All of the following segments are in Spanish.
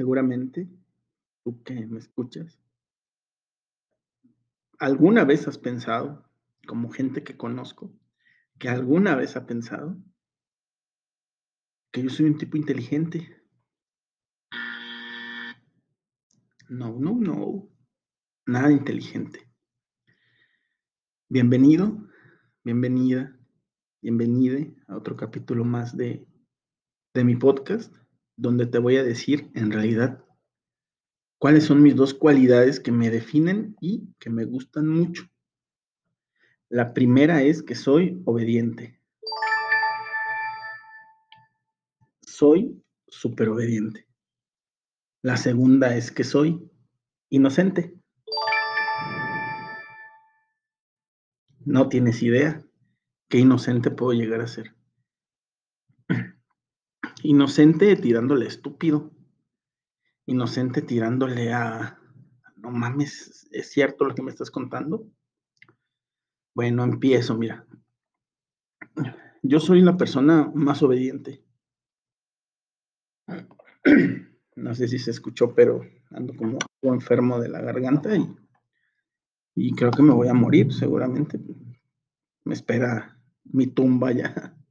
seguramente, tú que me escuchas, alguna vez has pensado, como gente que conozco, que alguna vez ha pensado que yo soy un tipo inteligente. No, no, no. Nada inteligente. Bienvenido, bienvenida, bienvenide a otro capítulo más de, de mi podcast, donde te voy a decir en realidad cuáles son mis dos cualidades que me definen y que me gustan mucho. La primera es que soy obediente. Soy súper obediente. La segunda es que soy inocente. No tienes idea qué inocente puedo llegar a ser. Inocente tirándole estúpido inocente tirándole a, no mames, ¿es cierto lo que me estás contando? Bueno, empiezo, mira. Yo soy la persona más obediente. No sé si se escuchó, pero ando como enfermo de la garganta y, y creo que me voy a morir, seguramente. Me espera mi tumba ya.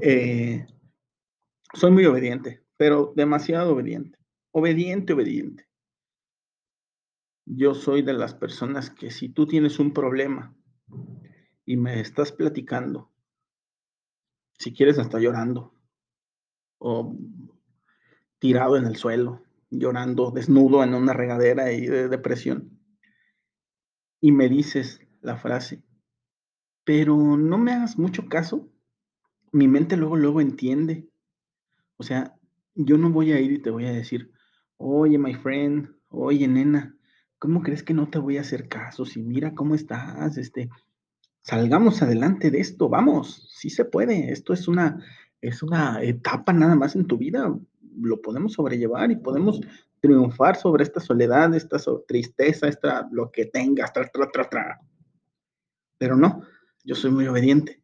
Eh, soy muy obediente, pero demasiado obediente obediente, obediente. Yo soy de las personas que si tú tienes un problema y me estás platicando, si quieres hasta llorando, o tirado en el suelo, llorando, desnudo en una regadera y de depresión, y me dices la frase, pero no me hagas mucho caso, mi mente luego, luego entiende. O sea, yo no voy a ir y te voy a decir, Oye, my friend, oye, nena, ¿cómo crees que no te voy a hacer caso? Si mira cómo estás, este, salgamos adelante de esto, vamos, sí se puede. Esto es una, es una etapa nada más en tu vida. Lo podemos sobrellevar y podemos triunfar sobre esta soledad, esta tristeza, esta lo que tengas, tra, tra, tra, tra. Pero no, yo soy muy obediente.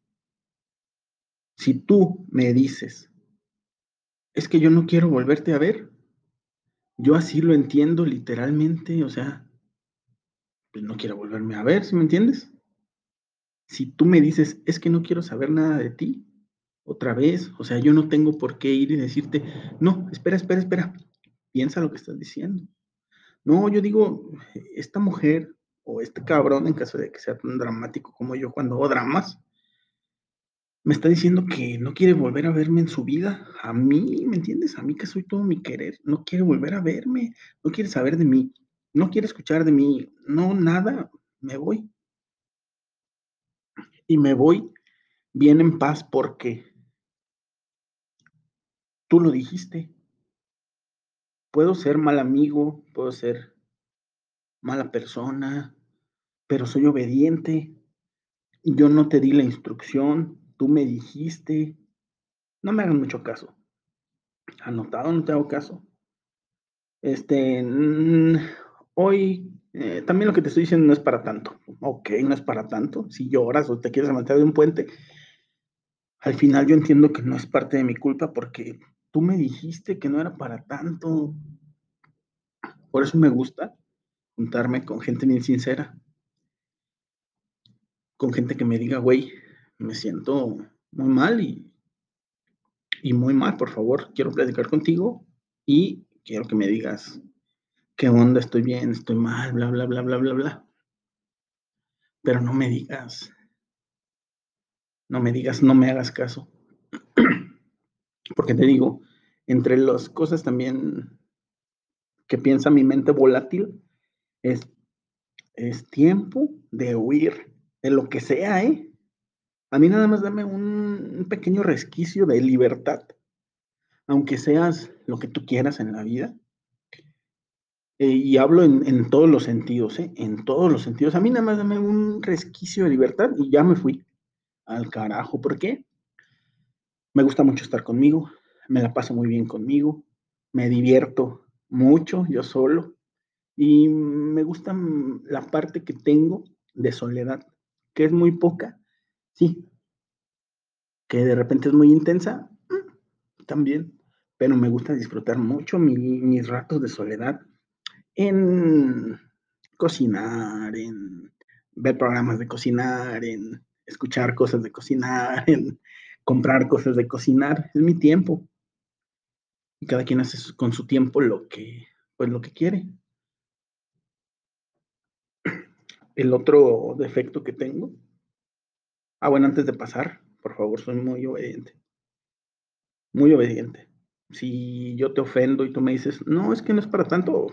Si tú me dices, es que yo no quiero volverte a ver, yo así lo entiendo literalmente, o sea, pues no quiero volverme a ver, ¿sí me entiendes? Si tú me dices, es que no quiero saber nada de ti, otra vez, o sea, yo no tengo por qué ir y decirte, no, espera, espera, espera, piensa lo que estás diciendo. No, yo digo, esta mujer o este cabrón, en caso de que sea tan dramático como yo cuando hago dramas, me está diciendo que no quiere volver a verme en su vida. A mí, ¿me entiendes? A mí que soy todo mi querer. No quiere volver a verme. No quiere saber de mí. No quiere escuchar de mí. No, nada. Me voy. Y me voy bien en paz porque tú lo dijiste. Puedo ser mal amigo, puedo ser mala persona, pero soy obediente. Yo no te di la instrucción, tú me dijiste, no me hagan mucho caso. Anotado, no te hago caso. Este, hoy eh, también lo que te estoy diciendo no es para tanto. Ok, no es para tanto. Si lloras o te quieres aventar de un puente, al final yo entiendo que no es parte de mi culpa porque tú me dijiste que no era para tanto. Por eso me gusta juntarme con gente bien sincera. Con gente que me diga, güey, me siento muy mal y, y muy mal, por favor, quiero platicar contigo y quiero que me digas qué onda, estoy bien, estoy mal, bla, bla, bla, bla, bla, bla. Pero no me digas, no me digas, no me hagas caso. Porque te digo, entre las cosas también que piensa mi mente volátil, es, es tiempo de huir de lo que sea, ¿eh? A mí nada más dame un, pequeño resquicio de libertad, aunque seas lo que tú quieras en la vida. Eh, y hablo en, todos los sentidos, ¿eh? En todos los sentidos. A mí nada más dame un resquicio de libertad y ya me fui al carajo. ¿Por qué? Me gusta mucho estar conmigo, me la paso muy bien conmigo, me divierto mucho yo solo y me gusta la parte que tengo de soledad, que es muy poca, Sí. Que de repente es muy intensa, mm, también. pero me gusta disfrutar mucho mis ratos de soledad en cocinar, en ver programas de cocinar, en escuchar cosas de cocinar, en comprar cosas de cocinar. Es mi tiempo. Y cada quien hace con su tiempo lo que, pues lo que quiere. El otro defecto que tengo. Ah, bueno, antes de pasar, por favor, soy muy obediente. Muy obediente. Si yo te ofendo y tú me dices, no, es que no es para tanto,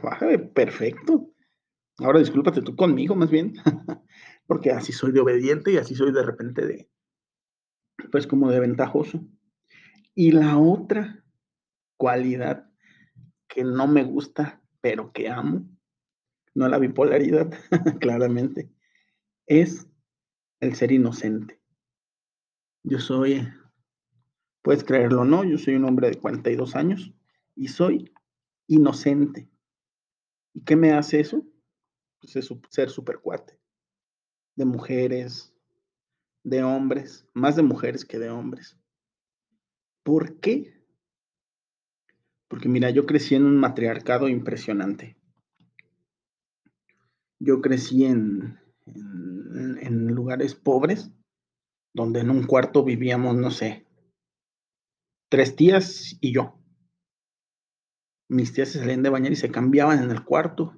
perfecto. Ahora discúlpate tú conmigo, más bien, porque así soy de obediente y así soy de repente de, pues como de ventajoso. Y la otra cualidad que no me gusta, pero que amo, no la bipolaridad, claramente, es el ser inocente. Yo soy, puedes creerlo o no, yo soy un hombre de 42 años y soy inocente. ¿Y qué me hace eso? Pues es ser super cuate. De mujeres, de hombres, más de mujeres que de hombres. ¿Por qué? Porque mira, yo crecí en un matriarcado impresionante. Yo crecí en, lugares pobres, donde en un cuarto vivíamos, no sé, tres tías y yo. Mis tías se salían de bañar y se cambiaban en el cuarto.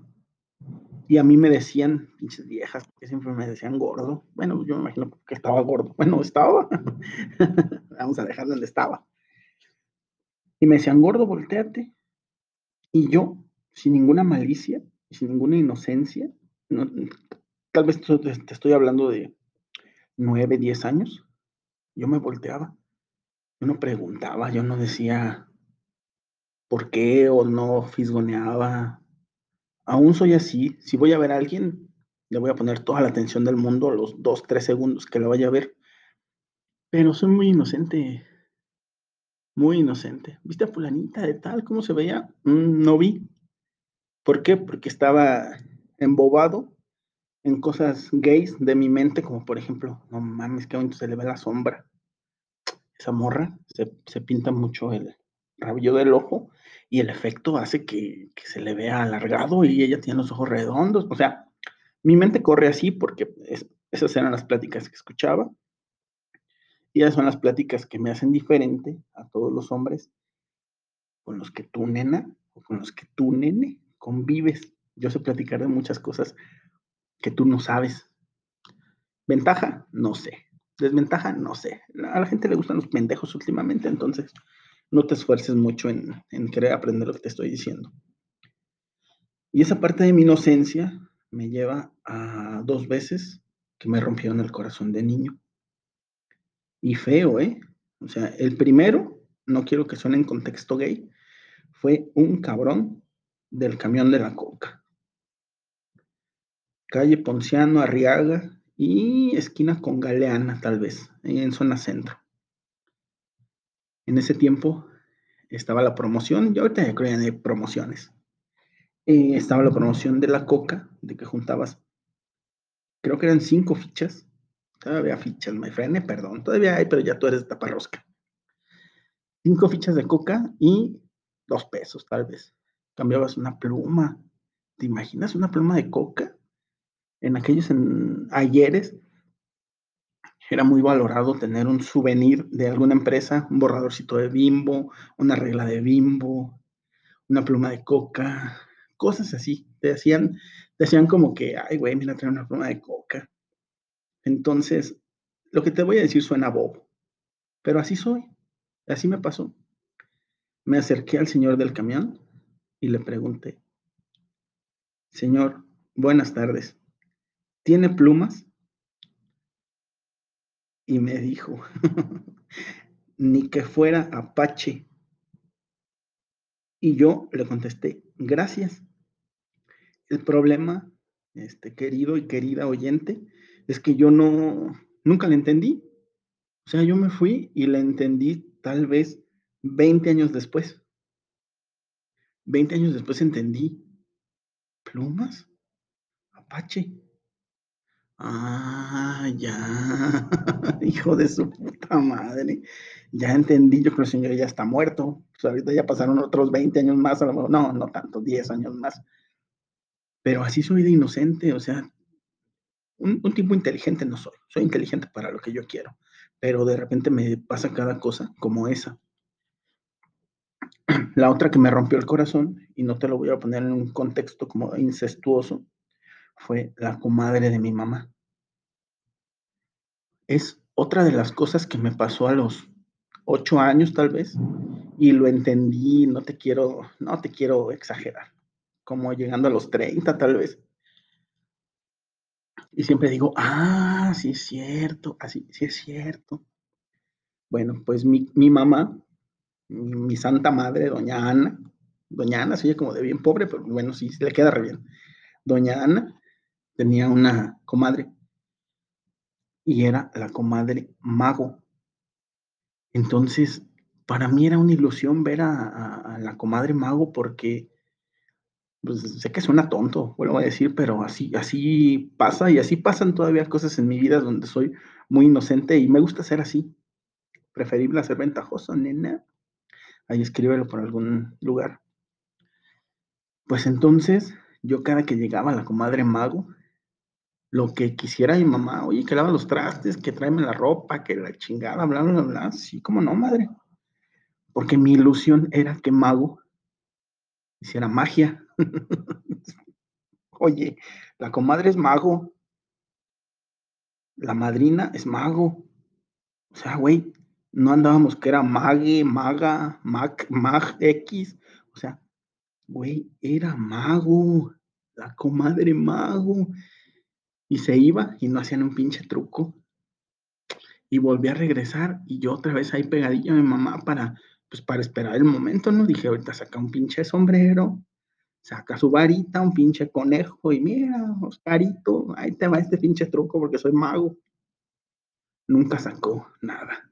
Y a mí me decían, pinches viejas, que siempre me decían gordo. Bueno, yo me imagino que estaba gordo. Bueno, estaba. Vamos a dejar donde estaba. Y me decían, gordo, volteate. Y yo, sin ninguna malicia, sin ninguna inocencia, tal vez te estoy hablando de nueve, diez años, yo me volteaba. Yo no preguntaba, yo no decía por qué o no fisgoneaba, aún soy así. Si voy a ver a alguien, le voy a poner toda la atención del mundo los dos, tres segundos que lo vaya a ver. Pero soy muy inocente. Muy inocente. ¿Viste a fulanita de tal? ¿Cómo se veía? Mm, no vi. ¿Por qué? Porque estaba embobado en cosas gays de mi mente, como por ejemplo, no mames, que se le ve la sombra. Esa morra se, se pinta mucho el rabillo del ojo y el efecto hace que, se le vea alargado y ella tiene los ojos redondos. O sea, mi mente corre así porque esas eran las pláticas que escuchaba. Y esas son las pláticas que me hacen diferente a todos los hombres con los que tú, nena, o con los que tú, nene, convives. Yo sé platicar de muchas cosas que tú no sabes. Ventaja, no sé. Desventaja, no sé. A la gente le gustan los pendejos últimamente, entonces no te esfuerces mucho en, querer aprender lo que te estoy diciendo. Y esa parte de mi inocencia me lleva a dos veces que me rompieron el corazón de niño. Y feo, ¿eh? O sea, el primero, no quiero que suene en contexto gay, fue un cabrón del camión de la coca. Calle Ponciano, Arriaga y esquina con Galeana, tal vez, en zona centro en ese tiempo estaba la promoción, yo ahorita ya creo hay promociones. Eh, estaba la promoción de la coca, de que juntabas, creo que eran cinco fichas. Todavía fichas, my friend, perdón, todavía hay, pero ya tú eres taparrosca. Cinco fichas de coca y dos pesos, tal vez. Cambiabas una pluma. ¿Te imaginas una pluma de coca? En aquellos ayeres era muy valorado tener un souvenir de alguna empresa, un borradorcito de bimbo, una regla de bimbo, una pluma de coca, cosas así. Te hacían, te como que, ay, güey, mira, trae una pluma de coca. Entonces, lo que te voy a decir suena bobo, pero así soy, así me pasó. Me acerqué al señor del camión y le pregunté, señor, buenas tardes, ¿tiene plumas? y me dijo, ni que fuera Apache. Y yo le contesté, gracias. El problema, este querido y querida oyente, es que yo no, nunca le entendí. O sea, yo me fui y le entendí tal vez 20 años después. 20 años después entendí. ¿Plumas? Apache. Ah, ya. Hijo de su puta madre. Ya entendí, yo creo que el señor ya está muerto. Pues ahorita ya pasaron otros 20 años más, a lo mejor, no, no tanto, 10 años más. Pero así soy de inocente, o sea, un tipo inteligente no soy. Soy inteligente para lo que yo quiero. Pero de repente me pasa cada cosa como esa. La otra que me rompió el corazón, y no te lo voy a poner en un contexto como incestuoso, fue la comadre de mi mamá. Es otra de las cosas que me pasó a los ocho años tal vez, y lo entendí, no te quiero, no te quiero exagerar, como llegando a los 30 tal vez. Y siempre digo, ah, sí es cierto, así, sí es cierto. Bueno, pues mi, mi mamá, mi, santa madre, doña Ana, doña Ana, se como de bien pobre, pero bueno, sí, le queda re bien. Doña Ana tenía una comadre y era la comadre Mago. Entonces, para mí era una ilusión ver a, a, a la comadre Mago porque pues, sé que suena tonto, vuelvo a decir, pero así, así pasa y así pasan todavía cosas en mi vida donde soy muy inocente y me gusta ser así. Preferible ser ventajoso, nena. Ahí escríbelo por algún lugar. Pues entonces, yo cada que llegaba la comadre mago, lo que quisiera mi mamá, oye, que lava los trastes, que tráeme la ropa, que la chingada, bla, bla, bla, sí, como no, madre. Porque mi ilusión era que mago hiciera magia. oye, la comadre es mago. La madrina es mago. O sea, güey, no andábamos que era mague, maga, mag, mag X. O sea, güey, era mago. La comadre mago y se iba y no hacían un pinche truco. Y volví a regresar y yo otra vez ahí pegadilla a mi mamá para, pues para esperar el momento, ¿no? Dije, ahorita saca un pinche sombrero, saca su varita, un pinche conejo y mira, Oscarito, ahí te va este pinche truco porque soy mago. Nunca sacó nada.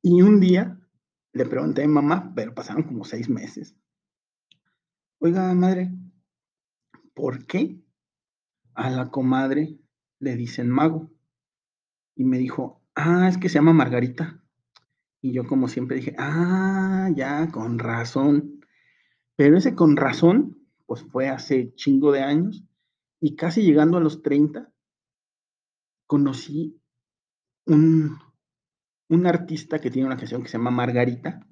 Y un día le pregunté a mi mamá, pero pasaron como seis meses. Oiga, madre, ¿por qué a la comadre le dicen mago. Y me dijo, ah, es que se llama Margarita. Y yo como siempre dije, ah, ya, con razón. Pero ese con razón, pues fue hace chingo de años. Y casi llegando a los 30, conocí un, un artista que tiene una canción que se llama Margarita.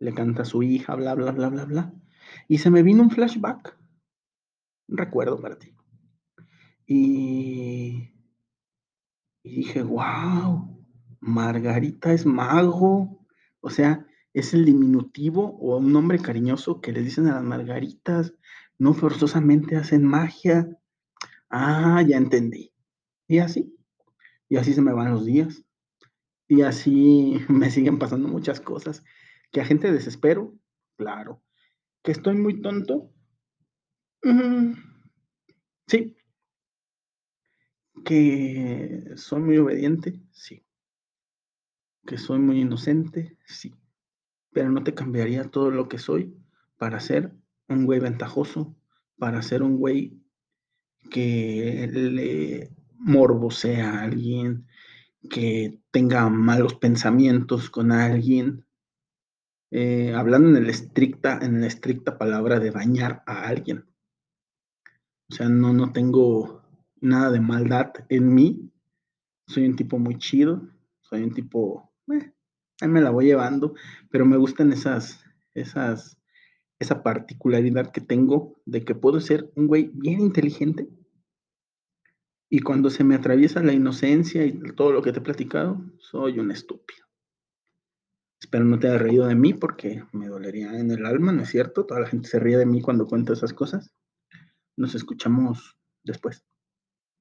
Le canta a su hija, bla, bla, bla, bla, bla. Y se me vino un flashback un recuerdo para ti. Y, y dije, wow, Margarita es mago. O sea, es el diminutivo o un nombre cariñoso que le dicen a las margaritas. No forzosamente hacen magia. Ah, ya entendí. Y así. Y así se me van los días. Y así me siguen pasando muchas cosas. Que a gente desespero, claro. Que estoy muy tonto, Sí. Que soy muy obediente, sí. Que soy muy inocente, sí. Pero no te cambiaría todo lo que soy para ser un güey ventajoso, para ser un güey que le morbosea a alguien, que tenga malos pensamientos con alguien. Eh, hablando en, estricta, en la estricta palabra de dañar a alguien. O sea, no, no tengo nada de maldad en mí. Soy un tipo muy chido. Soy un tipo, eh, ahí me la voy llevando, pero me gustan esas, esas, esa particularidad que tengo de que puedo ser un güey bien inteligente. Y cuando se me atraviesa la inocencia y todo lo que te he platicado, soy un estúpido. Espero no te haya reído de mí porque me dolería en el alma, ¿no es cierto? Toda la gente se ríe de mí cuando cuento esas cosas. Nos escuchamos después.